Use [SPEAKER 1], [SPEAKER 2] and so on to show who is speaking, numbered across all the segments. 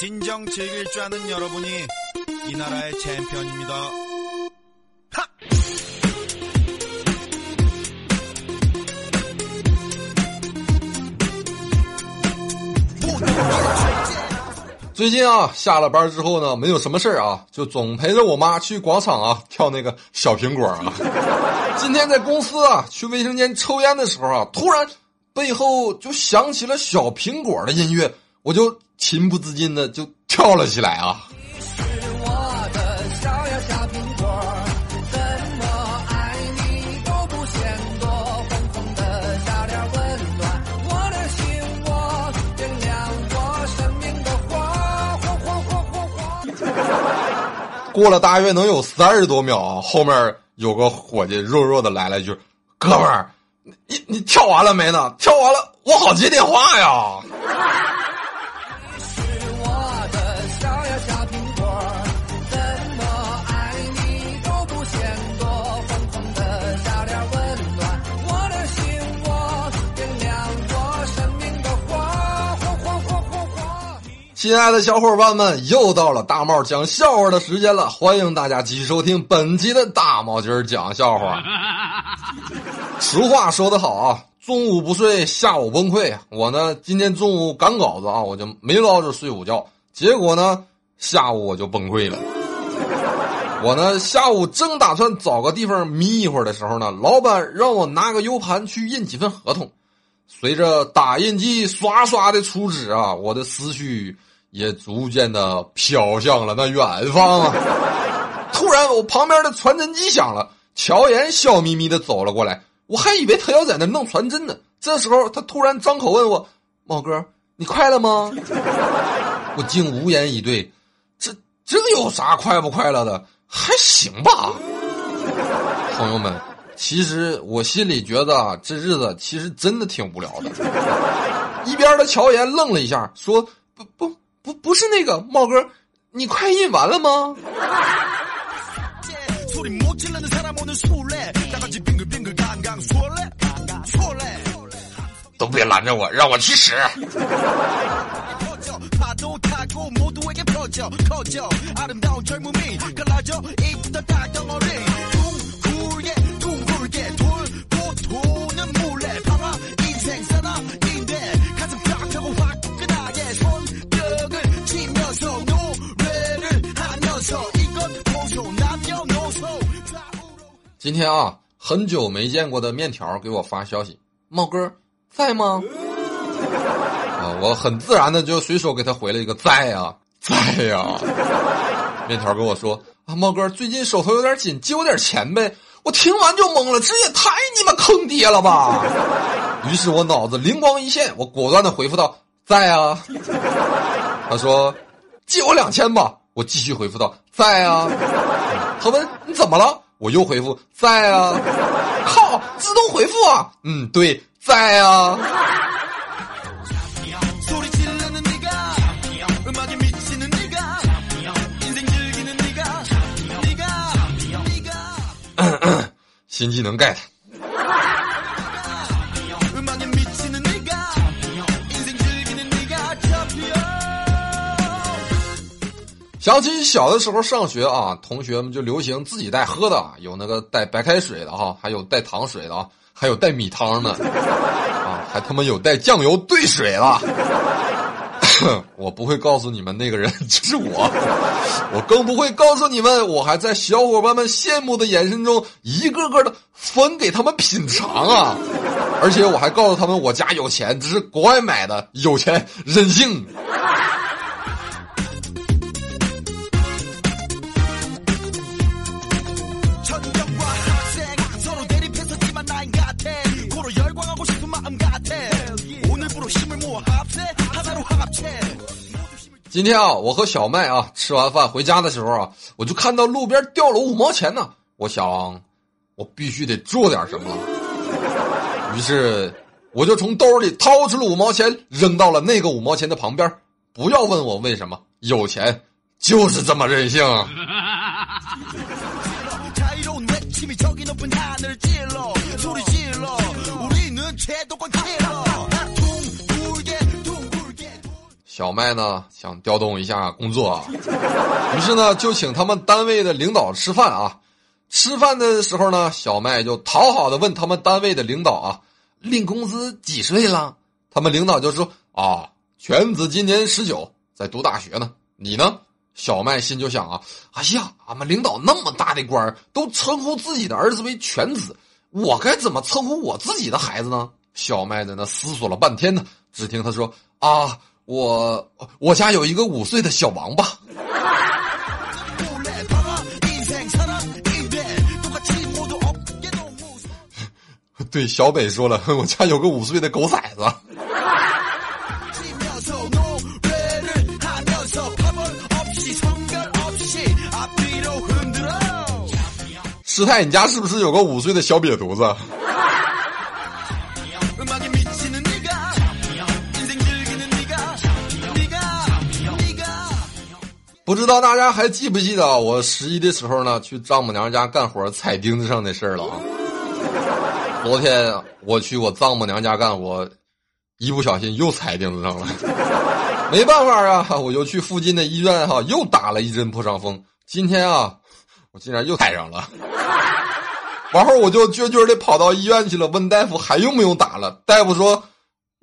[SPEAKER 1] 진정 즐길 줄 아는 여러분이 이 나라의 챔피언입니다. 하!
[SPEAKER 2] 最近啊，下了班之后呢，没有什么事儿啊，就总陪着我妈去广场啊跳那个小苹果啊。今天在公司啊，去卫生间抽烟的时候啊，突然背后就响起了小苹果的音乐，我就 情不自禁的就跳了起来啊。过了大约能有三十多秒，后面有个伙计弱弱的来了一句：“哥们儿，你你跳完了没呢？跳完了，我好接电话呀。”亲爱的小伙伴们，又到了大帽讲笑话的时间了，欢迎大家继续收听本期的大帽今儿讲笑话。俗话说得好啊，中午不睡，下午崩溃。我呢，今天中午赶稿子啊，我就没捞着睡午觉，结果呢，下午我就崩溃了。我呢，下午正打算找个地方眯一会儿的时候呢，老板让我拿个 U 盘去印几份合同。随着打印机刷刷的出纸啊，我的思绪也逐渐的飘向了那远方啊。突然，我旁边的传真机响了，乔岩笑眯眯的走了过来，我还以为他要在那弄传真呢。这时候，他突然张口问我：“猫哥，你快乐吗？” 我竟无言以对。这这有啥快不快乐的？还行吧。朋友们，其实我心里觉得，这日子其实真的挺无聊的。一边的乔岩愣了一下，说：“不不不是那个茂哥，你快印完了吗？都别拦着我，让我去使。今天啊，很久没见过的面条给我发消息，茂哥在吗？啊，我很自然的就随手给他回了一个在啊，在呀。面条跟我说啊，茂哥最近手头有点紧，借我点钱呗。我听完就懵了，这也太你妈坑爹了吧！于是我脑子灵光一现，我果断的回复道：“在啊。”他说：“借我两千吧。”我继续回复道：“在啊。”他问：“你怎么了？”我又回复在啊，靠，自动回复啊，嗯，对，在啊。新技能 get。想起小的时候上学啊，同学们就流行自己带喝的，有那个带白开水的哈，还有带糖水的，还有带米汤的啊，还他妈有带酱油兑水的。我不会告诉你们那个人 就是我，我更不会告诉你们，我还在小伙伴们羡慕的眼神中一个个的分给他们品尝啊！而且我还告诉他们我家有钱，这是国外买的，有钱任性。今天啊，我和小麦啊吃完饭回家的时候啊，我就看到路边掉了五毛钱呢。我想，我必须得做点什么了。于是，我就从兜里掏出了五毛钱，扔到了那个五毛钱的旁边。不要问我为什么，有钱就是这么任性。小麦呢想调动一下工作，于是呢就请他们单位的领导吃饭啊。吃饭的时候呢，小麦就讨好的问他们单位的领导啊，领工资几岁了？他们领导就说啊，全子今年十九，在读大学呢。你呢？小麦心就想啊，哎呀，俺们领导那么大的官都称呼自己的儿子为全子，我该怎么称呼我自己的孩子呢？小麦在那思索了半天呢，只听他说啊，我我家有一个五岁的小王八。对，小北说了，我家有个五岁的狗崽子。师太，你家是不是有个五岁的小瘪犊子？不知道大家还记不记得我十一的时候呢，去丈母娘家干活踩钉子上的事儿了啊？昨天我去我丈母娘家干活，一不小心又踩钉子上了，没办法啊，我就去附近的医院哈、又打了一针破伤风。今天啊，我竟然又踩上了。完后我就撅撅的跑到医院去了，问大夫还用不用打了。大夫说：“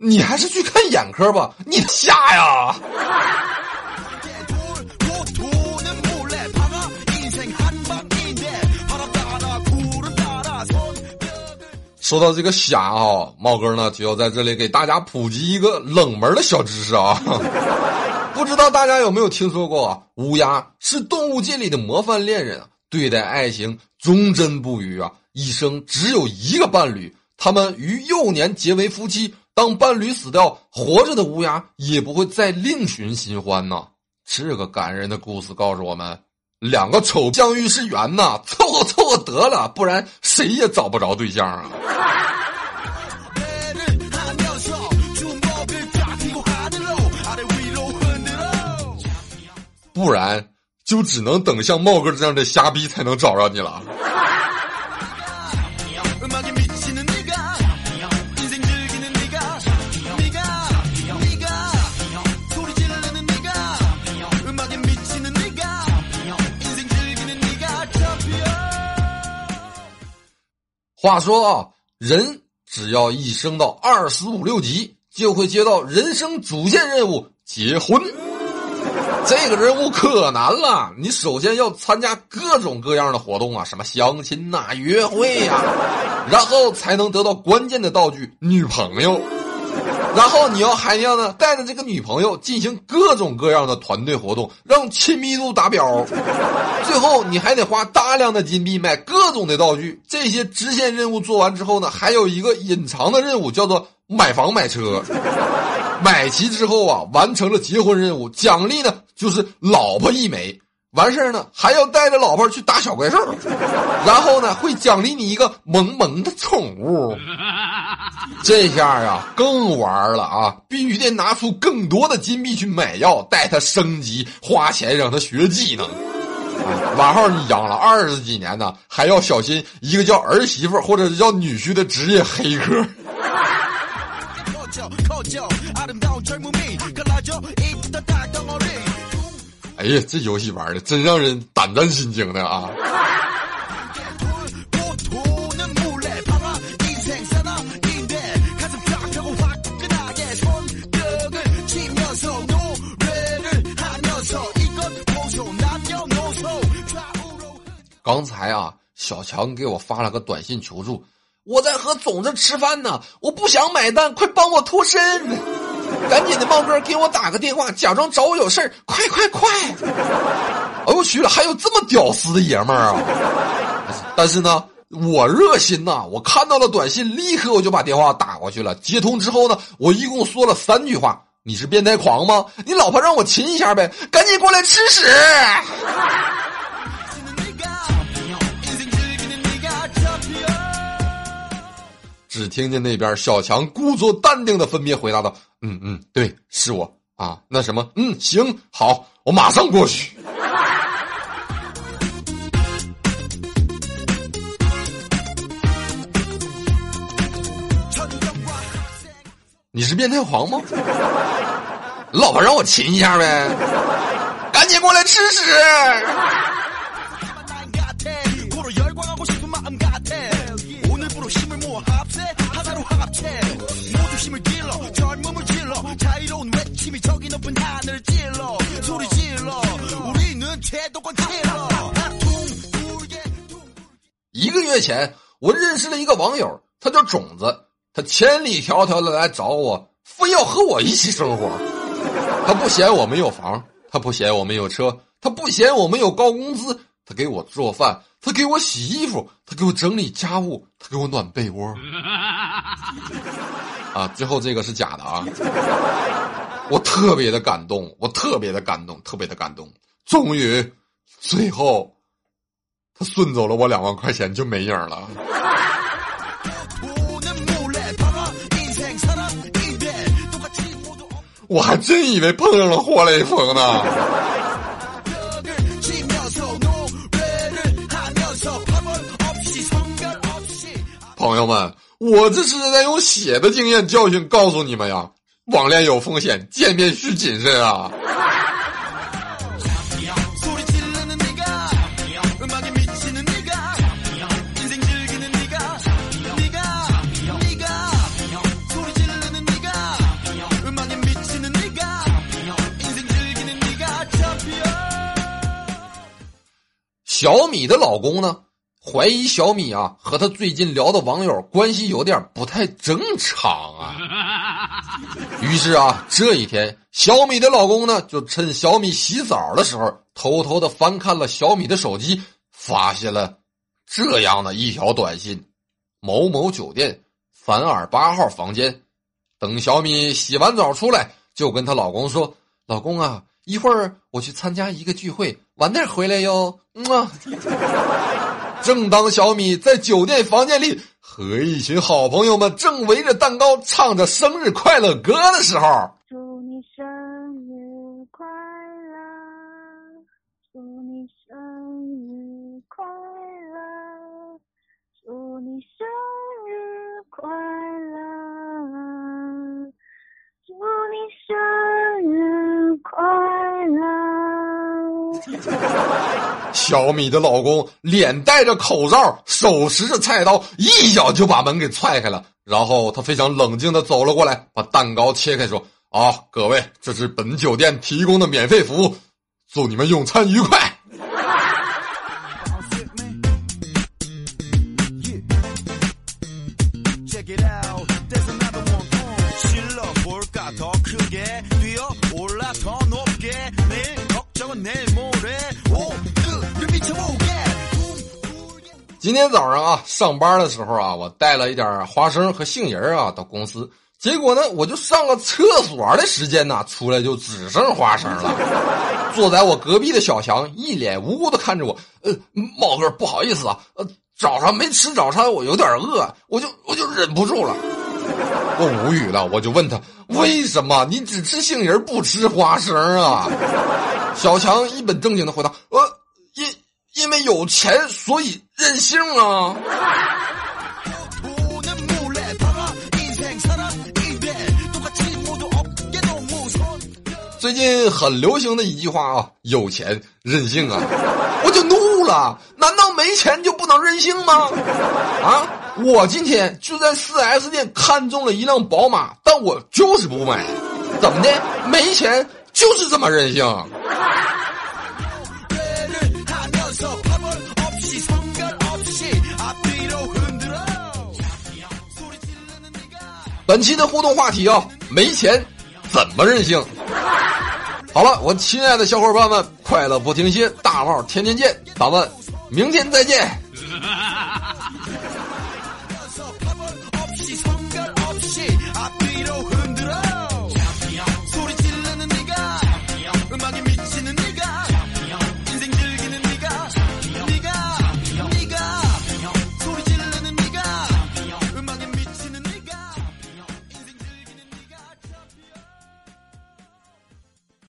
[SPEAKER 2] 你还是去看眼科吧，你瞎呀！”说到这个虾啊，茂哥呢就要在这里给大家普及一个冷门的小知识啊。不知道大家有没有听说过啊？乌鸦是动物界里的模范恋人啊，对待爱情忠贞不渝啊，一生只有一个伴侣。他们于幼年结为夫妻，当伴侣死掉，活着的乌鸦也不会再另寻新欢呐。这个感人的故事告诉我们，两个丑将遇是缘呐，凑合凑合得了，不然谁也找不着对象啊！不然就只能等像茂哥这样的瞎逼才能找着你了。话说啊，人只要一升到二十五六级，就会接到人生主线任务——结婚。这个任务可难了，你首先要参加各种各样的活动啊，什么相亲呐、约会呀、然后才能得到关键的道具——女朋友。然后你要还要呢，带着这个女朋友进行各种各样的团队活动，让亲密度达标。最后你还得花大量的金币买各种的道具。这些支线任务做完之后呢，还有一个隐藏的任务，叫做买房买车。买齐之后啊，完成了结婚任务，奖励呢就是老婆一枚。完事儿呢，还要带着老婆去打小怪兽，然后呢会奖励你一个萌萌的宠物。这下啊更玩了啊！必须得拿出更多的金币去买药，带他升级，花钱让他学技能。啊，完后你养了二十几年呢，还要小心一个叫儿媳妇或者叫女婿的职业黑客。哎呀这游戏玩的真让人胆战心惊的啊。刚才啊小强给我发了个短信求助我在和总子吃饭呢我不想买单快帮我脱身。赶紧的，茂哥给我打个电话，假装找我有事儿，快快快！哎呦我去了，还有这么屌丝的爷们儿啊！但是呢，我热心呐，我看到了短信，立刻我就把电话打过去了。接通之后呢，我一共说了三句话：你是变态狂吗？你老婆让我亲一下呗，赶紧过来吃屎！只听见那边小强故作淡定的分别回答道：“嗯嗯，对，是我啊，那什么，嗯，行，好，我马上过去。”你是变态狂吗？老婆让我亲一下呗，赶紧过来吃
[SPEAKER 1] 屎！모두 힘을 길러 젊음을 질러 자유로운 외침이 저기 높은 하늘을 찔러 소리 질러 우리는 제도권 킬러 둥글게 둥
[SPEAKER 2] 一个月前，我认识了一个网友，他叫种子，他千里迢迢的来找我，非要和我一起生活。他不嫌我没有房，他不嫌我没有车，他不嫌我没有高工资，他给我做饭，他给我洗衣服，他给我整理家务，他给我暖被窝。 啊，最后这个是假的啊！我特别的感动，我特别的感动，特别的感动。终于，最后，他顺走了我两万块钱就没影了。我还真以为碰上了活雷锋呢。朋友们。我这是在用血的经验教训告诉你们呀网恋有风险见面需谨慎啊。小米的老公呢？怀疑小米啊和他最近聊的网友关系有点不太正常啊。于是啊，这一天，小米的老公呢就趁小米洗澡的时候，偷偷的翻看了小米的手机，发现了这样的一条短信：某某酒店凡尔八号房间。等小米洗完澡出来，就跟她老公说：“老公啊，一会儿我去参加一个聚会，晚点回来哟。”嗯啊。正当小米在酒店房间里和一群好朋友们正围着蛋糕唱着生日快乐歌的时候，
[SPEAKER 3] 祝你生日快乐，祝你生日快乐，祝你生日快乐，祝你生日快乐。
[SPEAKER 2] 小米的老公脸戴着口罩，手持着菜刀，一脚就把门给踹开了。然后他非常冷静的走了过来，把蛋糕切开，说：“啊，各位，这是本酒店提供的免费服务，祝你们用餐愉快。”今天早上啊，上班的时候啊，我带了一点花生和杏仁啊到公司，结果呢，我就上个厕所的时间呢，出来就只剩花生了。坐在我隔壁的小强一脸无辜的看着我，呃，茂哥，不好意思啊，呃，早上没吃早餐，我有点饿，我就我就忍不住了。我无语了，我就问他为什么你只吃杏仁不吃花生啊？小强一本正经的回答：呃，因为有钱所以任性啊。最近很流行的一句话啊有钱任性啊。我就怒了难道没钱就不能任性吗？啊？我今天就在四 s 店看中了一辆宝马但我就是不买。怎么的？没钱就是这么任性。本期的互动话题啊，没钱怎么任性？好了，我亲爱的小伙伴们，快乐不停歇，大帽天天见，咱们明天再见。